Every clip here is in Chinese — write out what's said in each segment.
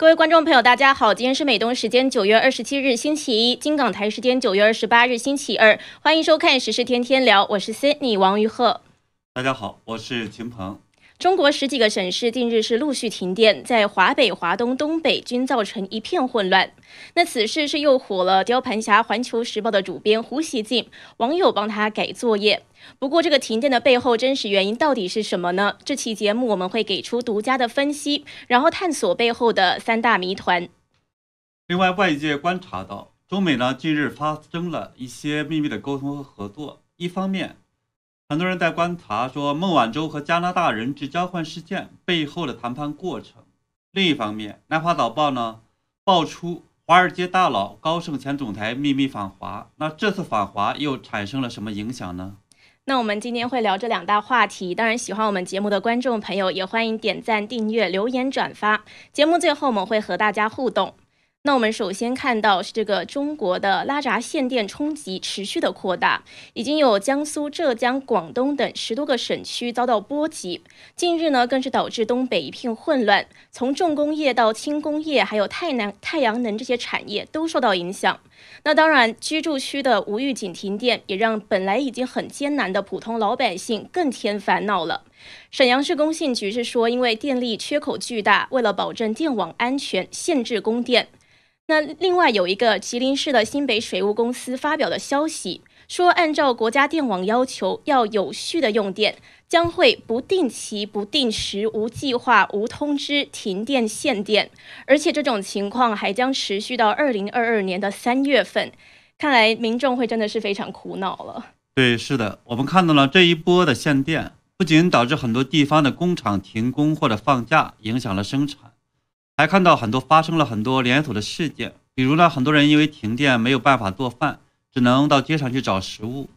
各位观众朋友，大家好，今天是美东时间九月二十七日星期一，金港台时间九月二十八日星期二，欢迎收看时事天天聊，我是 Sydney 王玉鹤。大家好，我是秦鹏。中国十几个省市近日是陆续停电，在华北、华东、东北均造成一片混乱。那此事是诱火了雕盘侠《环球时报》的主编胡锡进，网友帮他改作业。不过，这个停电的背后真实原因到底是什么呢？这期节目我们会给出独家的分析，然后探索背后的三大谜团。另外，外界观察到，中美呢近日发生了一些秘密的沟通和合作。一方面，很多人在观察说孟晚舟和加拿大人质交换事件背后的谈判过程。另一方面，南华早报呢爆出华尔街大佬高盛前总裁秘密访华，那这次访华又产生了什么影响呢？那我们今天会聊这两大话题。当然，喜欢我们节目的观众朋友也欢迎点赞、订阅、留言、转发。节目最后我们会和大家互动。那我们首先看到是这个中国的拉闸限电冲击持续的扩大，已经有江苏、浙江、广东等十多个省区遭到波及。近日呢，更是导致东北一片混乱，从重工业到轻工业，还有太阳太阳能这些产业都受到影响。那当然，居住区的无预警停电，也让本来已经很艰难的普通老百姓更添烦恼了。沈阳市工信局是说，因为电力缺口巨大，为了保证电网安全，限制供电。那另外有一个吉林市的新北水务公司发表的消息说，按照国家电网要求，要有序的用电，将会不定期、不定时、无计划、无通知停电限电，而且这种情况还将持续到二零二二年的三月份。看来民众会真的是非常苦恼了。对，是的，我们看到了这一波的限电，不仅导致很多地方的工厂停工或者放假，影响了生产。还看到很多发生了很多连锁的事件，比如呢，很多人因为停电没有办法做饭，只能到街上去找食物。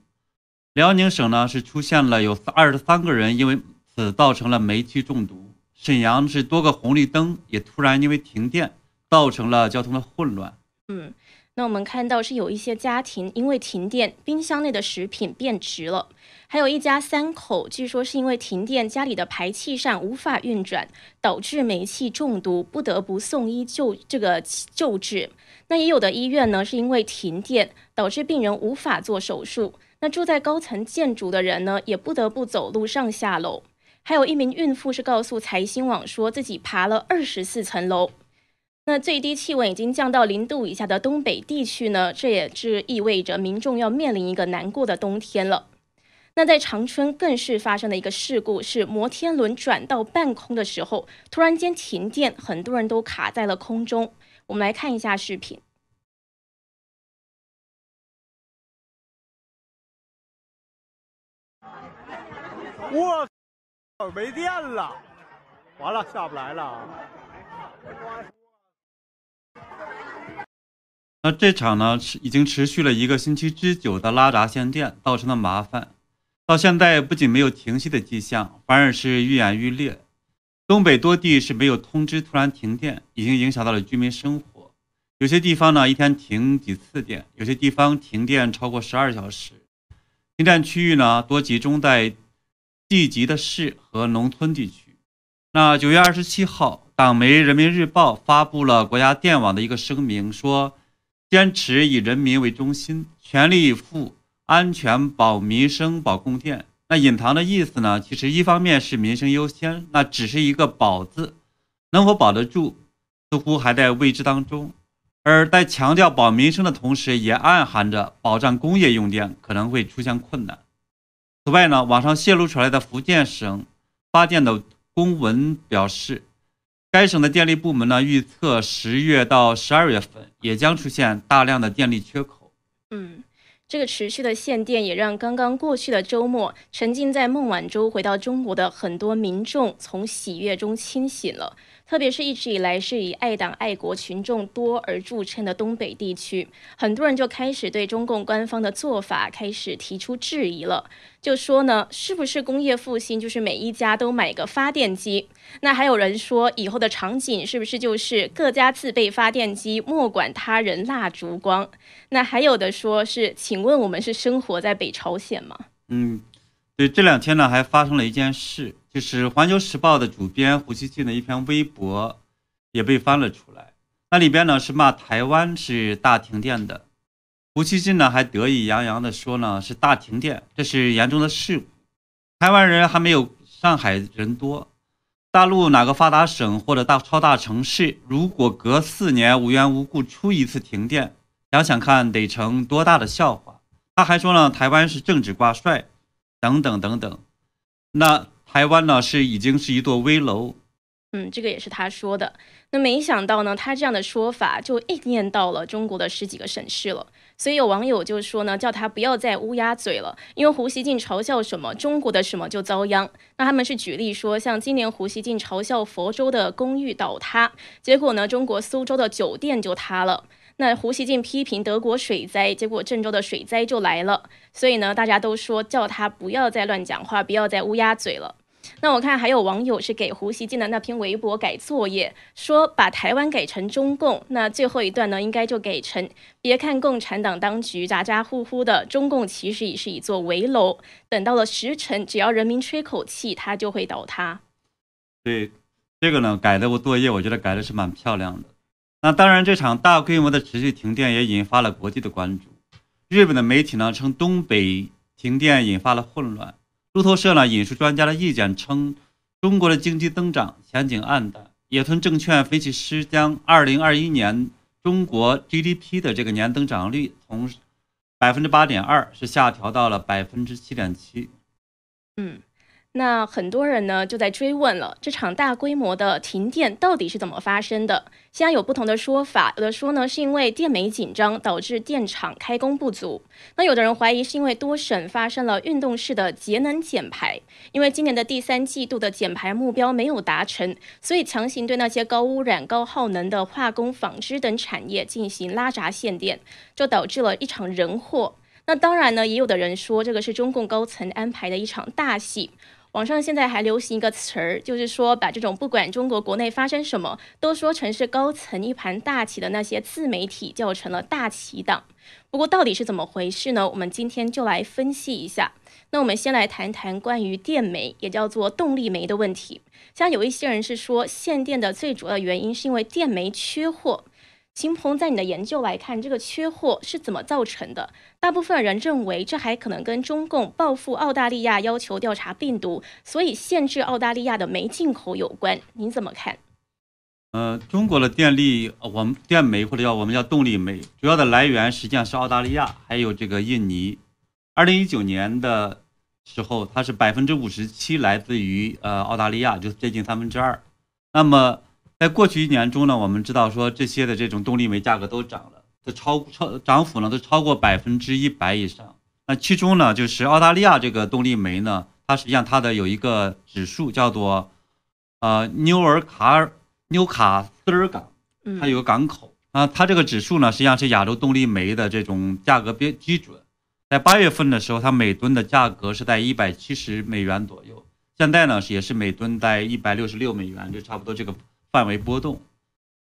辽宁省呢是出现了有二十三个人因为此造成了煤气中毒。沈阳是多个红绿灯也突然因为停电造成了交通的混乱。嗯。那我们看到是有一些家庭因为停电，冰箱内的食品变质了；还有一家三口，据说是因为停电，家里的排气扇无法运转，导致煤气中毒，不得不送医救这个救治。那也有的医院呢，是因为停电导致病人无法做手术。那住在高层建筑的人呢，也不得不走路上下楼。还有一名孕妇是告诉财新网，说自己爬了二十四层楼。那最低气温已经降到零度以下的东北地区呢，这也是意味着民众要面临一个难过的冬天了。那在长春更是发生了一个事故，是摩天轮转到半空的时候，突然间停电，很多人都卡在了空中。我们来看一下视频。我没电了，完了下不来了。那这场呢，是已经持续了一个星期之久的拉闸限电造成的麻烦，到现在不仅没有停息的迹象，反而是愈演愈烈。东北多地是没有通知突然停电，已经影响到了居民生活。有些地方呢，一天停几次电；有些地方停电超过十二小时。停电区域呢，多集中在地级的市和农村地区。那九月二十七号，党媒《人民日报》发布了国家电网的一个声明，说。坚持以人民为中心，全力以赴安全保民生、保供电。那隐藏的意思呢？其实一方面是民生优先，那只是一个保字，能否保得住，似乎还在未知当中。而在强调保民生的同时，也暗含着保障工业用电可能会出现困难。此外呢，网上泄露出来的福建省发电的公文表示。该省的电力部门呢，预测十月到十二月份也将出现大量的电力缺口。嗯，这个持续的限电也让刚刚过去的周末沉浸在孟晚舟回到中国的很多民众从喜悦中清醒了。特别是一直以来是以爱党爱国群众多而著称的东北地区，很多人就开始对中共官方的做法开始提出质疑了。就说呢，是不是工业复兴就是每一家都买个发电机？那还有人说，以后的场景是不是就是各家自备发电机，莫管他人蜡烛光？那还有的说是，请问我们是生活在北朝鲜吗？嗯，对，这两天呢还发生了一件事。就是《环球时报》的主编胡锡进的一篇微博，也被翻了出来。那里边呢是骂台湾是大停电的，胡锡进呢还得意洋洋地说呢是大停电，这是严重的事故。台湾人还没有上海人多，大陆哪个发达省或者大超大城市，如果隔四年无缘无故出一次停电，想想看得成多大的笑话。他还说呢台湾是政治挂帅，等等等等。那台湾呢是已经是一座危楼。嗯，这个也是他说的。那没想到呢，他这样的说法就应验到了中国的十几个省市了。所以有网友就说呢，叫他不要再乌鸦嘴了，因为胡锡进嘲笑什么，中国的什么就遭殃。那他们是举例说，像今年胡锡进嘲笑佛州的公寓倒塌，结果呢，中国苏州的酒店就塌了。那胡锡进批评德国水灾，结果郑州的水灾就来了。所以呢，大家都说叫他不要再乱讲话，不要再乌鸦嘴了。那我看还有网友是给胡锡进的那篇微博改作业，说把台湾改成中共。那最后一段呢，应该就改成：别看共产党当局咋咋呼呼的，中共其实也是一座危楼。等到了时辰，只要人民吹口气，它就会倒塌。对，这个呢改的我作业，我觉得改的是蛮漂亮的。那当然，这场大规模的持续停电也引发了国际的关注。日本的媒体呢称东北停电引发了混乱。路透社呢引述专家的意见称，中国的经济增长前景暗淡。野村证券分析师将2021年中国 GDP 的这个年增长率从百分之八点二是下调到了百分之七点七。嗯。那很多人呢就在追问了，这场大规模的停电到底是怎么发生的？现在有不同的说法，有的说呢是因为电煤紧张导致电厂开工不足，那有的人怀疑是因为多省发生了运动式的节能减排，因为今年的第三季度的减排目标没有达成，所以强行对那些高污染、高耗能的化工、纺织等产业进行拉闸限电，就导致了一场人祸。那当然呢，也有的人说这个是中共高层安排的一场大戏。网上现在还流行一个词儿，就是说把这种不管中国国内发生什么，都说成是高层一盘大棋的那些自媒体叫成了大棋党。不过到底是怎么回事呢？我们今天就来分析一下。那我们先来谈谈关于电煤，也叫做动力煤的问题。像有一些人是说限电的最主要原因是因为电煤缺货。秦鹏，在你的研究来看，这个缺货是怎么造成的？大部分人认为，这还可能跟中共报复澳大利亚，要求调查病毒，所以限制澳大利亚的煤进口有关。您怎么看？呃，中国的电力，我们电煤或者叫我们叫动力煤，主要的来源实际上是澳大利亚，还有这个印尼。二零一九年的时候，它是百分之五十七来自于呃澳大利亚，就是接近三分之二。那么在过去一年中呢，我们知道说这些的这种动力煤价格都涨了，都超超涨幅呢都超过百分之一百以上。那其中呢，就是澳大利亚这个动力煤呢，它实际上它的有一个指数叫做呃纽尔卡尔纽卡斯尔港，它有个港口啊，它这个指数呢实际上是亚洲动力煤的这种价格标基准。在八月份的时候，它每吨的价格是在一百七十美元左右，现在呢也是每吨在一百六十六美元，就差不多这个。范围波动，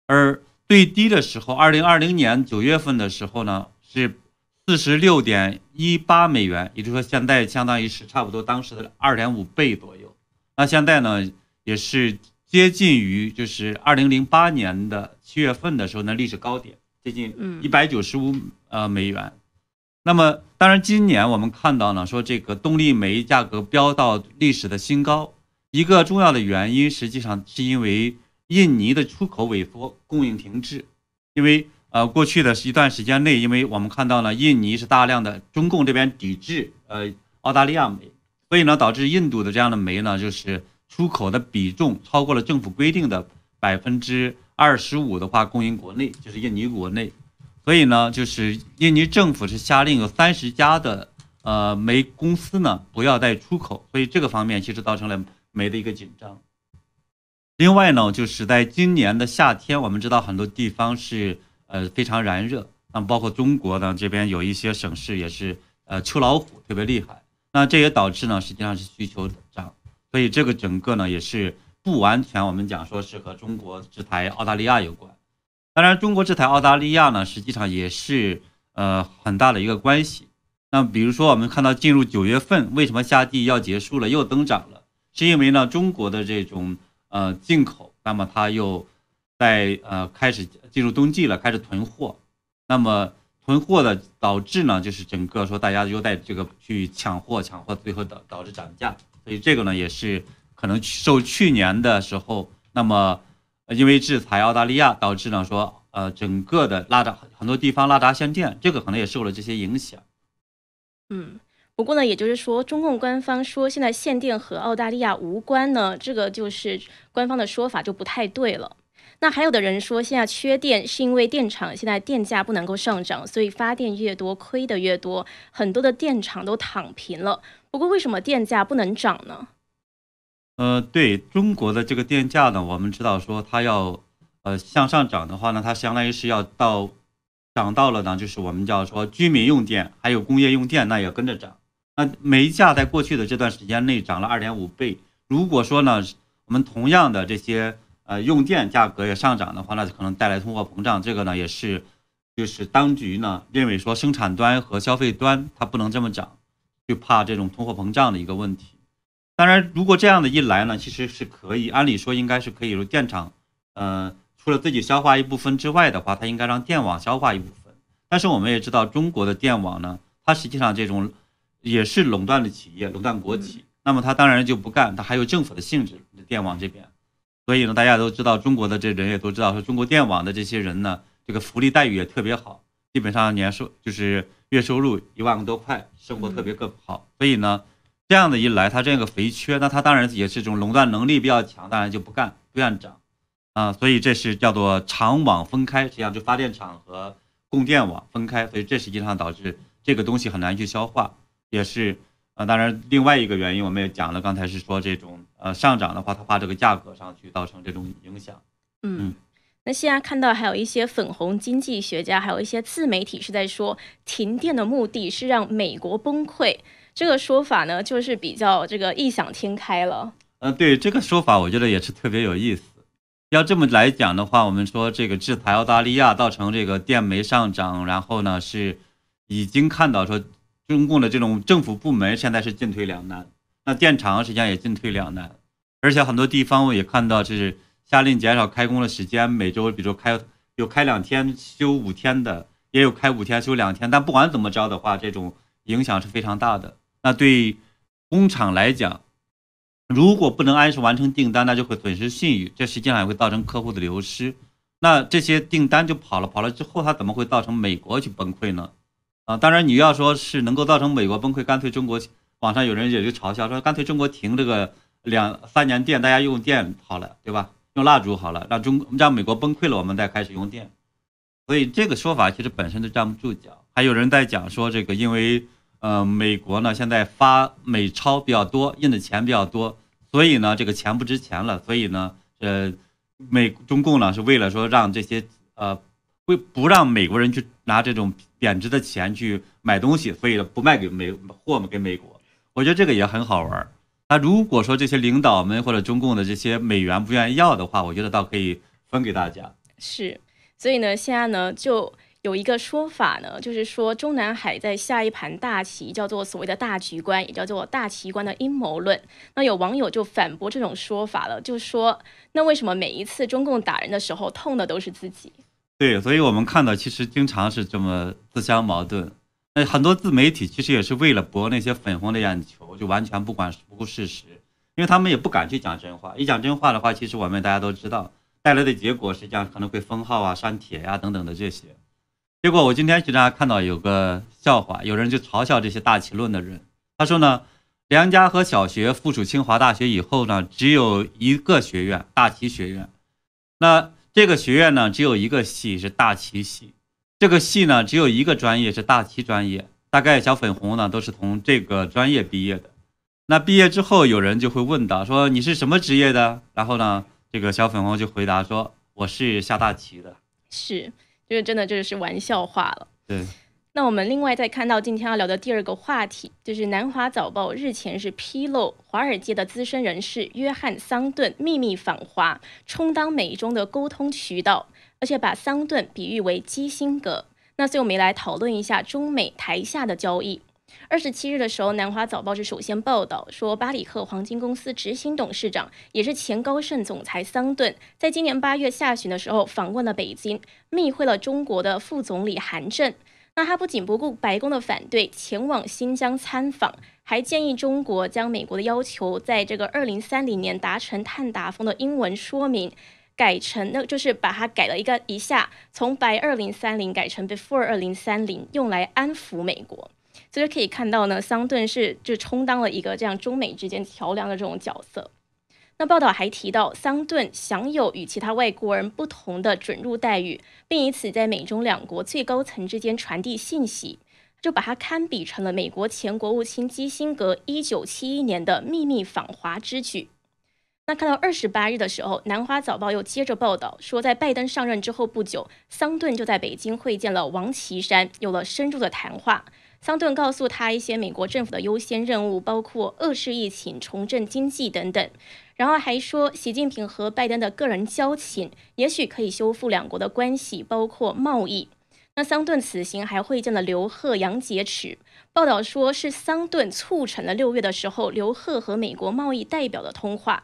而最低的时候，二零二零年九月份的时候呢，是四十六点一八美元，也就是说，现在相当于是差不多当时的二点五倍左右。那现在呢，也是接近于就是二零零八年的七月份的时候的历史高点，接近一百九十五呃美元。那么，当然今年我们看到呢，说这个动力煤价格飙到历史的新高，一个重要的原因实际上是因为。印尼的出口萎缩，供应停滞，因为呃过去的一段时间内，因为我们看到呢，印尼是大量的中共这边抵制呃澳大利亚煤，所以呢导致印度的这样的煤呢就是出口的比重超过了政府规定的百分之二十五的话供应国内，就是印尼国内，所以呢就是印尼政府是下令有三十家的呃煤公司呢不要再出口，所以这个方面其实造成了煤的一个紧张。另外呢，就是在今年的夏天，我们知道很多地方是呃非常燃热，那包括中国呢这边有一些省市也是呃秋老虎特别厉害，那这也导致呢实际上是需求涨，所以这个整个呢也是不完全我们讲说是和中国制裁澳大利亚有关，当然中国制裁澳大利亚呢实际上也是呃很大的一个关系，那比如说我们看到进入九月份，为什么夏季要结束了又增长了，是因为呢中国的这种。呃，进口，那么它又在呃开始进入冬季了，开始囤货。那么囤货的导致呢，就是整个说大家又在这个去抢货，抢货最后导导致涨价。所以这个呢，也是可能受去年的时候，那么因为制裁澳大利亚，导致呢说呃整个的拉闸很多地方拉闸限电，这个可能也受了这些影响。嗯，不过呢，也就是说，中共官方说现在限电和澳大利亚无关呢，这个就是官方的说法就不太对了。那还有的人说，现在缺电是因为电厂现在电价不能够上涨，所以发电越多亏的越多，很多的电厂都躺平了。不过为什么电价不能涨呢？呃，对中国的这个电价呢，我们知道说它要呃向上涨的话呢，它相当于是要到涨到了呢，就是我们叫说居民用电还有工业用电，那也跟着涨。那煤价在过去的这段时间内涨了二点五倍。如果说呢，我们同样的这些。呃，用电价格也上涨的话，那可能带来通货膨胀。这个呢，也是，就是当局呢认为说生产端和消费端它不能这么涨，就怕这种通货膨胀的一个问题。当然，如果这样的一来呢，其实是可以，按理说应该是可以由电厂，呃，除了自己消化一部分之外的话，它应该让电网消化一部分。但是我们也知道，中国的电网呢，它实际上这种也是垄断的企业，垄断国企，那么它当然就不干，它还有政府的性质，电网这边。所以呢，大家都知道，中国的这人也都知道，说中国电网的这些人呢，这个福利待遇也特别好，基本上年收就是月收入一万多块，生活特别更好。所以呢，这样的一来，他这样个肥缺，那他当然也是这种垄断能力比较强，当然就不干，不愿涨啊。所以这是叫做厂网分开，实际上就发电厂和供电网分开，所以这实际上导致这个东西很难去消化，也是。啊，当然，另外一个原因我们也讲了，刚才是说这种呃上涨的话，它怕这个价格上去造成这种影响。嗯，那现在看到还有一些粉红经济学家，还有一些自媒体是在说，停电的目的是让美国崩溃。这个说法呢，就是比较这个异想天开了。嗯，对这个说法，我觉得也是特别有意思。要这么来讲的话，我们说这个制裁澳大利亚，造成这个电煤上涨，然后呢是已经看到说。中共的这种政府部门现在是进退两难，那电厂实际上也进退两难，而且很多地方我也看到就是下令减少开工的时间，每周比如开有开两天休五天的，也有开五天休两天。但不管怎么着的话，这种影响是非常大的。那对工厂来讲，如果不能按时完成订单，那就会损失信誉，这实际上也会造成客户的流失。那这些订单就跑了，跑了之后，它怎么会造成美国去崩溃呢？啊，当然你要说是能够造成美国崩溃，干脆中国网上有人也就嘲笑说，干脆中国停这个两三年电，大家用电好了，对吧？用蜡烛好了，让中让美国崩溃了，我们再开始用电。所以这个说法其实本身就站不住脚。还有人在讲说，这个因为呃美国呢现在发美钞比较多，印的钱比较多，所以呢这个钱不值钱了，所以呢呃美中共呢是为了说让这些呃。不不让美国人去拿这种贬值的钱去买东西，所以不卖给美货嘛给美国。我觉得这个也很好玩。那如果说这些领导们或者中共的这些美元不愿意要的话，我觉得倒可以分给大家。是，所以呢，现在呢就有一个说法呢，就是说中南海在下一盘大棋，叫做所谓的大局观，也叫做大棋观的阴谋论。那有网友就反驳这种说法了，就说那为什么每一次中共打人的时候，痛的都是自己？对，所以我们看到其实经常是这么自相矛盾。那很多自媒体其实也是为了博那些粉红的眼球，就完全不管不顾事实，因为他们也不敢去讲真话。一讲真话的话，其实我们大家都知道带来的结果，实际上可能会封号啊、删帖呀等等的这些。结果我今天给大家看到有个笑话，有人就嘲笑这些大旗论的人，他说呢，梁家河小学附属清华大学以后呢，只有一个学院——大旗学院。那这个学院呢，只有一个系是大旗系，这个系呢，只有一个专业是大旗专业。大概小粉红呢，都是从这个专业毕业的。那毕业之后，有人就会问到说你是什么职业的？然后呢，这个小粉红就回答说我是下大棋的。是，这个真的就是玩笑话了。对。那我们另外再看到今天要聊的第二个话题，就是南华早报日前是披露华尔街的资深人士约翰桑顿秘密访华，充当美中的沟通渠道，而且把桑顿比喻为基辛格。那所以我们来讨论一下中美台下的交易。二十七日的时候，南华早报是首先报道说，巴里克黄金公司执行董事长也是前高盛总裁桑顿，在今年八月下旬的时候访问了北京，密会了中国的副总理韩正。那他不仅不顾白宫的反对，前往新疆参访，还建议中国将美国的要求，在这个二零三零年达成碳达峰的英文说明改成，那就是把它改了一个一下，从白二零三零改成 before 二零三零，用来安抚美国。所以可以看到呢，桑顿是就充当了一个这样中美之间桥梁的这种角色。那报道还提到，桑顿享有与其他外国人不同的准入待遇，并以此在美中两国最高层之间传递信息，就把它堪比成了美国前国务卿基辛格一九七一年的秘密访华之举。那看到二十八日的时候，《南华早报》又接着报道说，在拜登上任之后不久，桑顿就在北京会见了王岐山，有了深入的谈话。桑顿告诉他一些美国政府的优先任务，包括遏制疫情、重振经济等等。然后还说，习近平和拜登的个人交情，也许可以修复两国的关系，包括贸易。那桑顿此行还会见了刘鹤、杨洁篪。报道说是桑顿促成了六月的时候刘鹤和美国贸易代表的通话。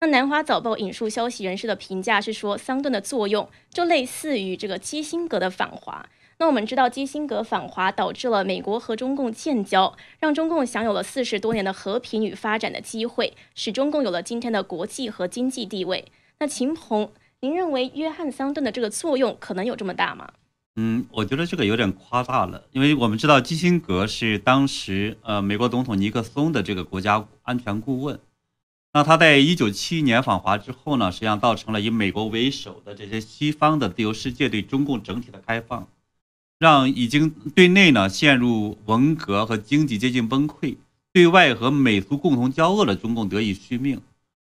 那南华早报引述消息人士的评价是说，桑顿的作用就类似于这个基辛格的访华。那我们知道，基辛格访华导致了美国和中共建交，让中共享有了四十多年的和平与发展的机会，使中共有了今天的国际和经济地位。那秦鹏，您认为约翰桑顿的这个作用可能有这么大吗？嗯，我觉得这个有点夸大了，因为我们知道基辛格是当时呃美国总统尼克松的这个国家安全顾问。那他在一九七一年访华之后呢，实际上造成了以美国为首的这些西方的自由世界对中共整体的开放。让已经对内呢陷入文革和经济接近崩溃，对外和美苏共同交恶的中共得以续命。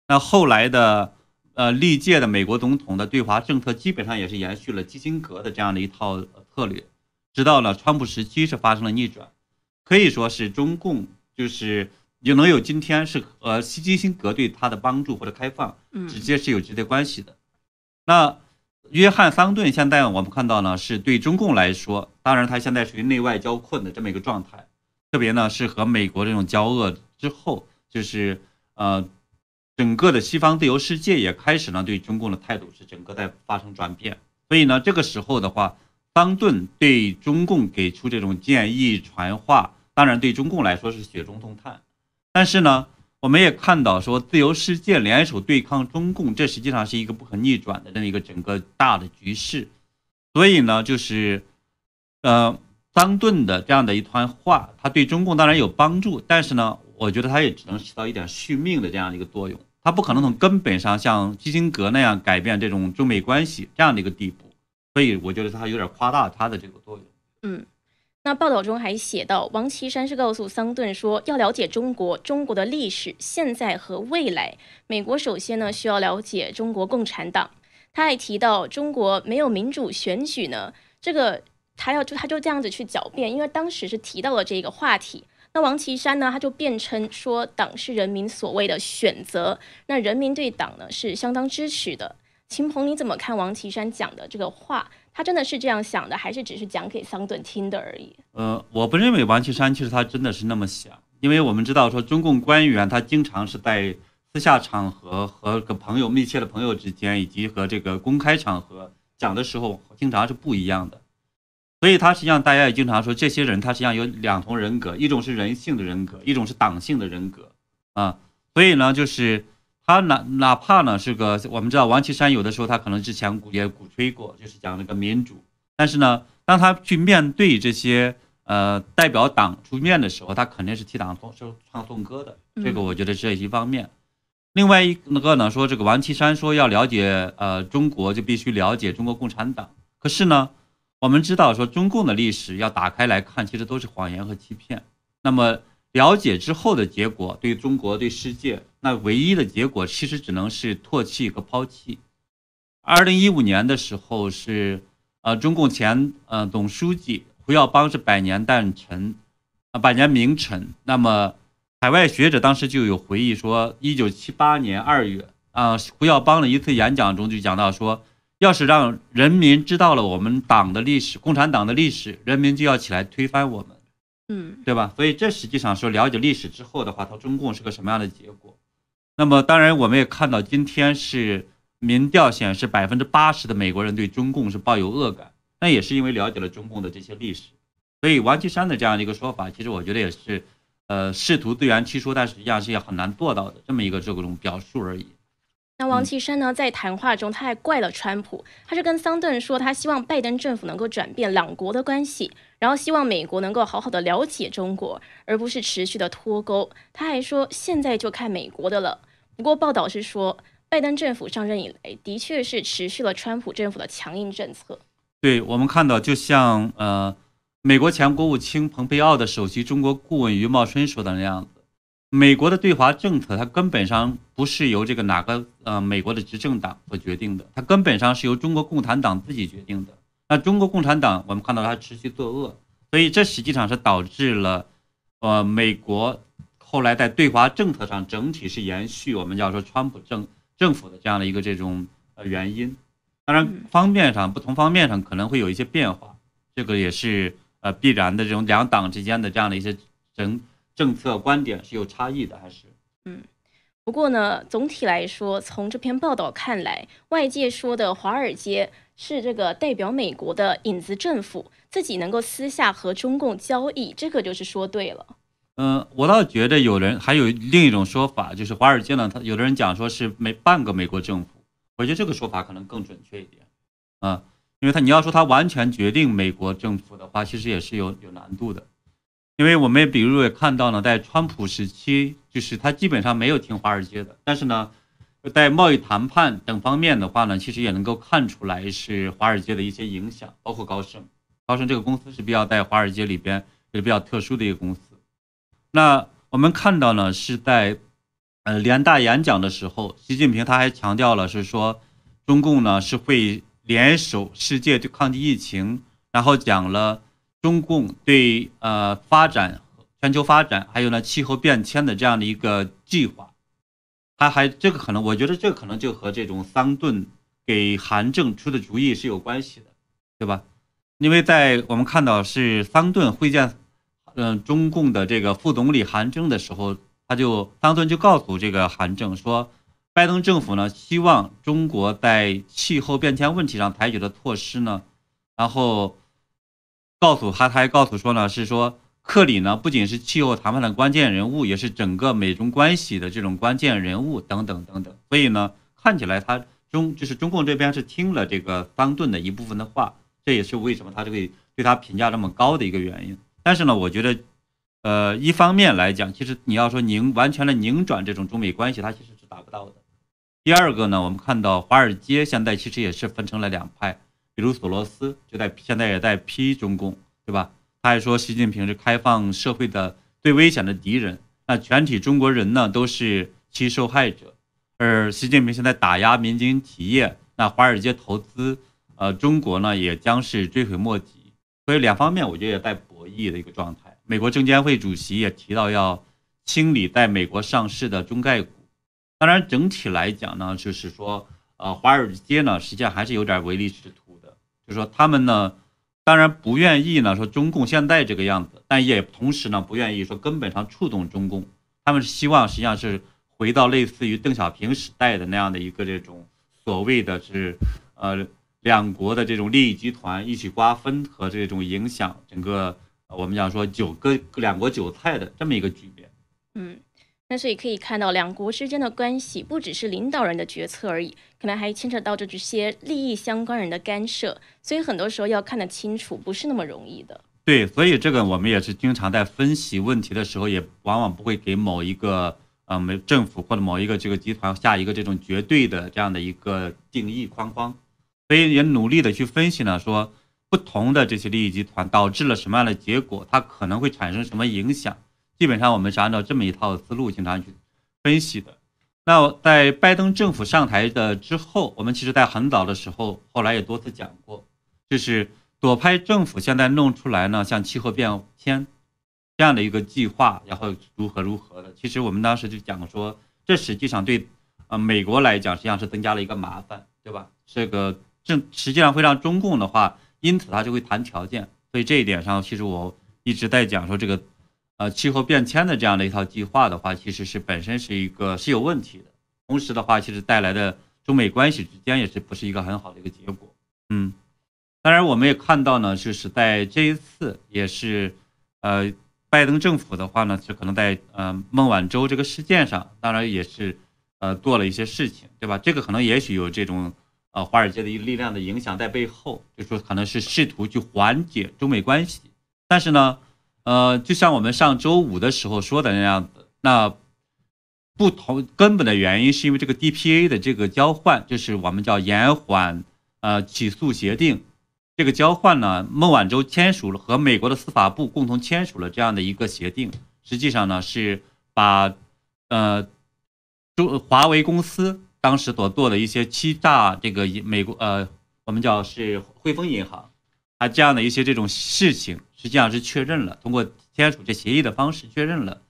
那后来的呃历届的美国总统的对华政策基本上也是延续了基辛格的这样的一套策略，直到了川普时期是发生了逆转，可以说是中共就是就能有今天是和基辛格对他的帮助或者开放直接是有直接关系的。那。约翰桑顿现在我们看到呢，是对中共来说，当然他现在属于内外交困的这么一个状态，特别呢是和美国这种交恶之后，就是呃，整个的西方自由世界也开始呢对中共的态度是整个在发生转变，所以呢这个时候的话，桑顿对中共给出这种建议传话，当然对中共来说是雪中送炭，但是呢。我们也看到，说自由世界联手对抗中共，这实际上是一个不可逆转的这么一个整个大的局势。所以呢，就是，呃，桑顿的这样的一段话，他对中共当然有帮助，但是呢，我觉得他也只能起到一点续命的这样一个作用，他不可能从根本上像基辛格那样改变这种中美关系这样的一个地步。所以，我觉得他有点夸大他的这个作用。嗯。那报道中还写到，王岐山是告诉桑顿说，要了解中国、中国的历史、现在和未来，美国首先呢需要了解中国共产党。他还提到，中国没有民主选举呢，这个他要就他就这样子去狡辩，因为当时是提到了这个话题。那王岐山呢，他就辩称说，党是人民所谓的选择，那人民对党呢是相当支持的。秦鹏，你怎么看王岐山讲的这个话？他真的是这样想的，还是只是讲给桑顿听的而已？呃，我不认为王岐山其实他真的是那么想，因为我们知道说中共官员他经常是在私下场合和个朋友密切的朋友之间，以及和这个公开场合讲的时候，经常是不一样的。所以他实际上大家也经常说，这些人他实际上有两重人格，一种是人性的人格，一种是党性的人格啊。所以呢，就是。他哪哪怕呢是个，我们知道王岐山有的时候他可能之前鼓也鼓吹过，就是讲那个民主。但是呢，当他去面对这些呃代表党出面的时候，他肯定是替党唱唱颂歌的。这个我觉得是一方面。另外一个呢，说这个王岐山说要了解呃中国就必须了解中国共产党。可是呢，我们知道说中共的历史要打开来看，其实都是谎言和欺骗。那么。了解之后的结果，对中国、对世界，那唯一的结果其实只能是唾弃和抛弃。二零一五年的时候是，呃，中共前呃总书记胡耀邦是百年诞辰，啊，百年名臣。那么，海外学者当时就有回忆说，一九七八年二月，啊，胡耀邦的一次演讲中就讲到说，要是让人民知道了我们党的历史，共产党的历史，人民就要起来推翻我们。嗯对吧？所以这实际上说了解历史之后的话，它中共是个什么样的结果？那么当然我们也看到，今天是民调显示百分之八十的美国人对中共是抱有恶感，那也是因为了解了中共的这些历史。所以王岐山的这样的一个说法，其实我觉得也是，呃，试图自圆其说，但实际上是也很难做到的这么一个这种表述而已。那王岐山呢，在谈话中他还怪了川普，他是跟桑顿说，他希望拜登政府能够转变两国的关系，然后希望美国能够好好的了解中国，而不是持续的脱钩。他还说，现在就看美国的了。不过报道是说，拜登政府上任以来，的确是持续了川普政府的强硬政策。对我们看到，就像呃，美国前国务卿蓬佩奥的首席中国顾问余茂春说的那样子。美国的对华政策，它根本上不是由这个哪个呃美国的执政党所决定的，它根本上是由中国共产党自己决定的。那中国共产党，我们看到它持续作恶，所以这实际上是导致了，呃，美国后来在对华政策上整体是延续我们叫说川普政政府的这样的一个这种呃原因。当然，方面上不同方面上可能会有一些变化，这个也是呃必然的这种两党之间的这样的一些整。政策观点是有差异的，还是？嗯，不过呢，总体来说，从这篇报道看来，外界说的华尔街是这个代表美国的影子政府，自己能够私下和中共交易，这个就是说对了。嗯，我倒觉得有人还有另一种说法，就是华尔街呢，他有的人讲说是美半个美国政府，我觉得这个说法可能更准确一点啊，因为他你要说他完全决定美国政府的话，其实也是有有难度的。因为我们也比如也看到呢，在川普时期，就是他基本上没有听华尔街的，但是呢，在贸易谈判等方面的话呢，其实也能够看出来是华尔街的一些影响，包括高盛。高盛这个公司是比较在华尔街里边也是比较特殊的一个公司。那我们看到呢，是在呃联大演讲的时候，习近平他还强调了是说，中共呢是会联手世界去抗击疫情，然后讲了。中共对呃发展全球发展，还有呢气候变迁的这样的一个计划，他还这个可能，我觉得这可能就和这种桑顿给韩正出的主意是有关系的，对吧？因为在我们看到是桑顿会见嗯中共的这个副总理韩正的时候，他就桑顿就告诉这个韩正说，拜登政府呢希望中国在气候变迁问题上采取的措施呢，然后。告诉他，他还告诉说呢，是说克里呢不仅是气候谈判的关键人物，也是整个美中关系的这种关键人物等等等等。所以呢，看起来他中就是中共这边是听了这个桑顿的一部分的话，这也是为什么他这个对他评价这么高的一个原因。但是呢，我觉得，呃，一方面来讲，其实你要说拧完全的拧转这种中美关系，它其实是达不到的。第二个呢，我们看到华尔街现在其实也是分成了两派。比如索罗斯就在现在也在批中共，对吧？他还说习近平是开放社会的最危险的敌人，那全体中国人呢都是其受害者。而习近平现在打压民营企业，那华尔街投资，呃，中国呢也将是追悔莫及。所以两方面我觉得也在博弈的一个状态。美国证监会主席也提到要清理在美国上市的中概股。当然整体来讲呢，就是说，呃，华尔街呢实际上还是有点唯利是图。就说他们呢，当然不愿意呢，说中共现在这个样子，但也同时呢不愿意说根本上触动中共。他们是希望实际上是回到类似于邓小平时代的那样的一个这种所谓的是呃两国的这种利益集团一起瓜分和这种影响整个我们讲说九个两国韭菜的这么一个局面。嗯。但是也可以看到，两国之间的关系不只是领导人的决策而已，可能还牵扯到这些利益相关人的干涉，所以很多时候要看得清楚，不是那么容易的。对，所以这个我们也是经常在分析问题的时候，也往往不会给某一个呃没政府或者某一个这个集团下一个这种绝对的这样的一个定义框框，所以也努力的去分析呢，说不同的这些利益集团导致了什么样的结果，它可能会产生什么影响。基本上我们是按照这么一套思路经常去分析的。那在拜登政府上台的之后，我们其实在很早的时候，后来也多次讲过，就是左派政府现在弄出来呢，像气候变迁这样的一个计划，然后如何如何的。其实我们当时就讲说，这实际上对呃美国来讲，实际上是增加了一个麻烦，对吧？这个正实际上会让中共的话，因此他就会谈条件。所以这一点上，其实我。一直在讲说这个呃气候变迁的这样的一套计划的话，其实是本身是一个是有问题的。同时的话，其实带来的中美关系之间也是不是一个很好的一个结果。嗯，当然我们也看到呢，就是在这一次也是呃拜登政府的话呢，是可能在呃孟晚舟这个事件上，当然也是呃做了一些事情，对吧？这个可能也许有这种。呃，华尔街的一个力量的影响在背后，就说可能是试图去缓解中美关系，但是呢，呃，就像我们上周五的时候说的那样子，那不同根本的原因是因为这个 DPA 的这个交换，就是我们叫延缓呃起诉协定，这个交换呢，孟晚舟签署了和美国的司法部共同签署了这样的一个协定，实际上呢是把呃中华为公司。当时所做的一些欺诈，这个美国呃，我们叫是汇丰银行，啊这样的一些这种事情，实际上是确认了，通过签署这协议的方式确认了。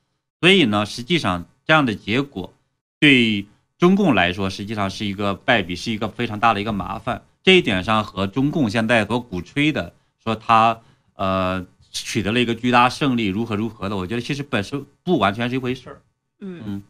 所以呢，实际上这样的结果对中共来说，实际上是一个败笔，是一个非常大的一个麻烦。这一点上和中共现在所鼓吹的说他呃取得了一个巨大胜利，如何如何的，我觉得其实本身不完全是一回事儿。嗯嗯，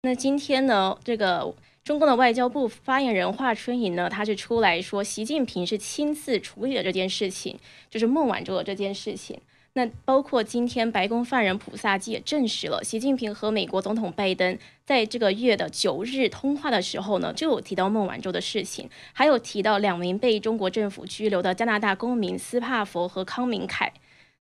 那今天呢，这个。中共的外交部发言人华春莹呢，他是出来说，习近平是亲自处理了这件事情，就是孟晚舟的这件事情。那包括今天白宫发言人普萨基也证实了，习近平和美国总统拜登在这个月的九日通话的时候呢，就有提到孟晚舟的事情，还有提到两名被中国政府拘留的加拿大公民斯帕佛和康明凯。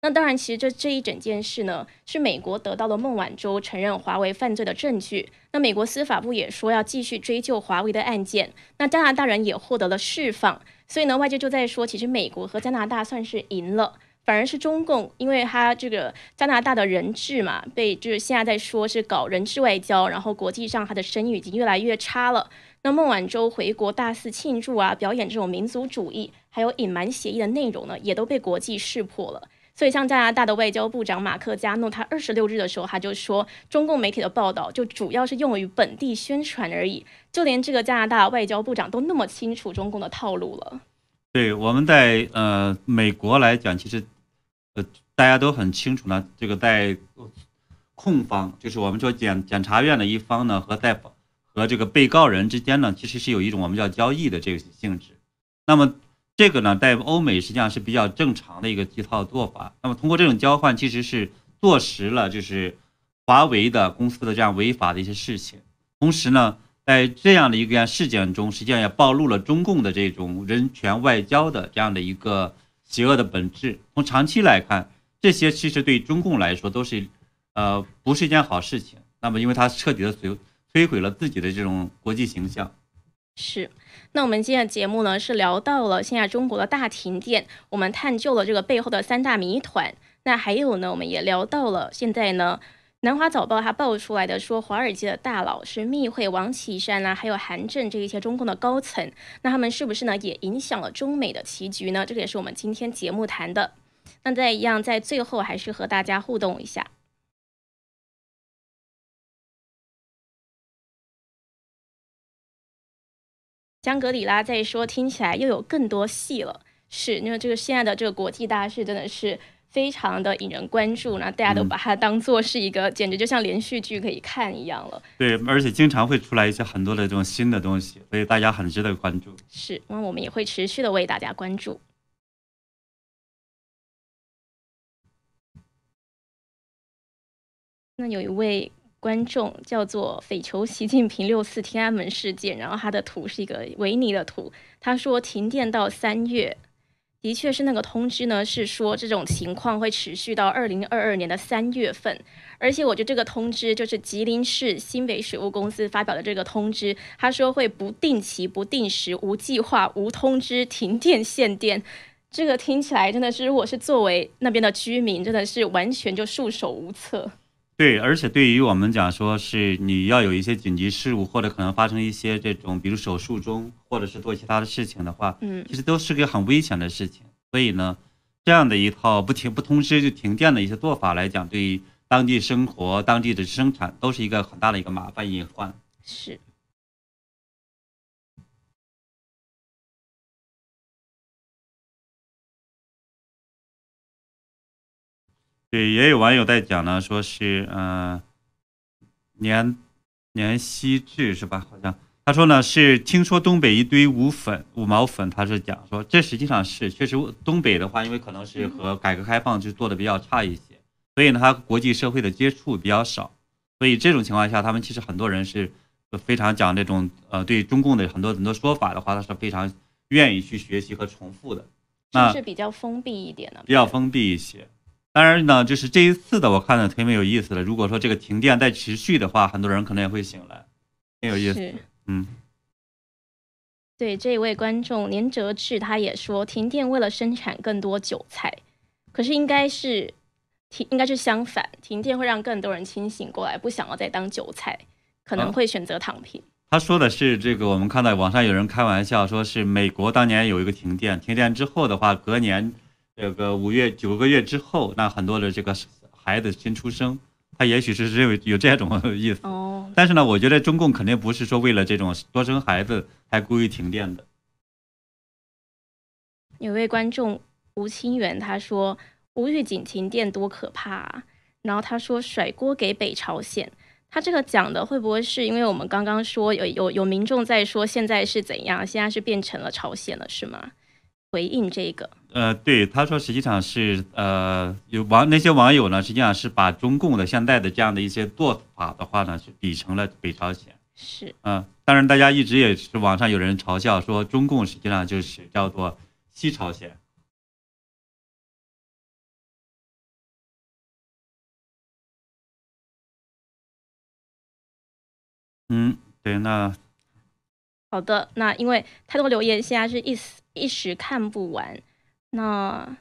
那当然，其实这这一整件事呢，是美国得到了孟晚舟承认华为犯罪的证据。那美国司法部也说要继续追究华为的案件。那加拿大人也获得了释放。所以呢，外界就在说，其实美国和加拿大算是赢了，反而是中共，因为他这个加拿大的人质嘛，被就是现在在说是搞人质外交，然后国际上他的声誉已经越来越差了。那孟晚舟回国大肆庆祝啊，表演这种民族主义，还有隐瞒协议的内容呢，也都被国际识破了。所以，像加拿大的外交部长马克加诺，他二十六日的时候，他就说，中共媒体的报道就主要是用于本地宣传而已。就连这个加拿大外交部长都那么清楚中共的套路了。对，我们在呃美国来讲，其实呃大家都很清楚呢。这个在控方，就是我们说检检察院的一方呢，和在和这个被告人之间呢，其实是有一种我们叫交易的这个性质。那么。这个呢，在欧美实际上是比较正常的一个一套做法。那么通过这种交换，其实是坐实了就是华为的公司的这样违法的一些事情。同时呢，在这样的一个事件中，实际上也暴露了中共的这种人权外交的这样的一个邪恶的本质。从长期来看，这些其实对中共来说都是呃不是一件好事情。那么，因为它彻底的摧摧毁了自己的这种国际形象。是，那我们今天的节目呢是聊到了现在中国的大停电，我们探究了这个背后的三大谜团。那还有呢，我们也聊到了现在呢，南华早报它爆出来的说，华尔街的大佬是密会王岐山啊，还有韩正这一些中共的高层，那他们是不是呢也影响了中美的棋局呢？这个也是我们今天节目谈的。那再一样，在最后还是和大家互动一下。香格里拉在说，听起来又有更多戏了。是，因为这个现在的这个国际大事真的是非常的引人关注，那大家都把它当做是一个，简直就像连续剧可以看一样了。对，而且经常会出来一些很多的这种新的东西，所以大家很值得关注。是，那我们也会持续的为大家关注。那有一位。观众叫做“匪求习近平六四天安门事件”，然后他的图是一个维尼的图。他说停电到三月，的确是那个通知呢，是说这种情况会持续到二零二二年的三月份。而且我觉得这个通知就是吉林市新北水务公司发表的这个通知，他说会不定期、不定时、无计划、无通知停电限电。这个听起来真的是，如果是作为那边的居民，真的是完全就束手无策。对，而且对于我们讲说，是你要有一些紧急事务，或者可能发生一些这种，比如手术中，或者是做其他的事情的话，嗯，其实都是个很危险的事情。所以呢，这样的一套不停不通知就停电的一些做法来讲，对于当地生活、当地的生产都是一个很大的一个麻烦隐患。是。对，也有网友在讲呢，说是嗯、呃年年希志是吧？好像他说呢是听说东北一堆五粉五毛粉，他是讲说这实际上是确实东北的话，因为可能是和改革开放就做的比较差一些，所以呢他国际社会的接触比较少，所以这种情况下，他们其实很多人是非常讲这种呃对中共的很多很多说法的话，他是非常愿意去学习和重复的。那是不是比较封闭一点呢？比较封闭一些。当然呢，就是这一次的我看的挺没有意思的。如果说这个停电再持续的话，很多人可能也会醒来，挺有意思。嗯，对这一位观众年哲志，他也说，停电为了生产更多韭菜，可是应该是停，应该是相反，停电会让更多人清醒过来，不想要再当韭菜，可能啊会选择躺平。他说的是这个，我们看到网上有人开玩笑说是美国当年有一个停电，停电之后的话，隔年这个五月九个月之后，那很多的这个孩子新出生，他也许是认为有这种意思。哦，但是呢，我觉得中共肯定不是说为了这种多生孩子才故意停电的。有位观众吴清源他说，无预警停电多可怕啊！然后他说甩锅给北朝鲜。他这个讲的会不会是因为我们刚刚说有有有民众在说现在是怎样，现在是变成了朝鲜了是吗？回应这个，呃，对，他说实际上是呃，有网那些网友呢，实际上是把中共的现在的这样的一些做法的话呢，是比成了北朝鲜。是嗯、当然大家一直也是网上有人嘲笑说，中共实际上就是叫做西朝鲜。嗯，对，那好的。那因为太多留言，现在是一时一时看不完。那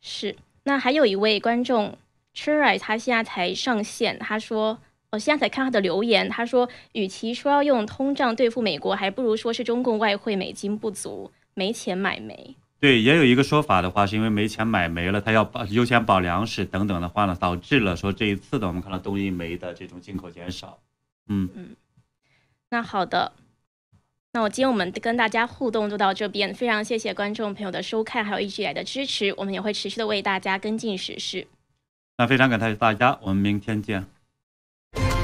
是那还有一位观众 Cherry，他现在才上线，他说。我现在才看他的留言，他说，与其说要用通胀对付美国，还不如说是中共外汇美金不足，没钱买煤。对，也有一个说法的话，是因为没钱买煤了，他要保优先保粮食等等的话呢，导致了说这一次的我们看到东印煤的这种进口减少。嗯嗯，那好的，那我今天我们跟大家互动就到这边，非常谢谢观众朋友的收看，还有一直以来的支持，我们也会持续的为大家跟进时事。那非常感谢大家，我们明天见。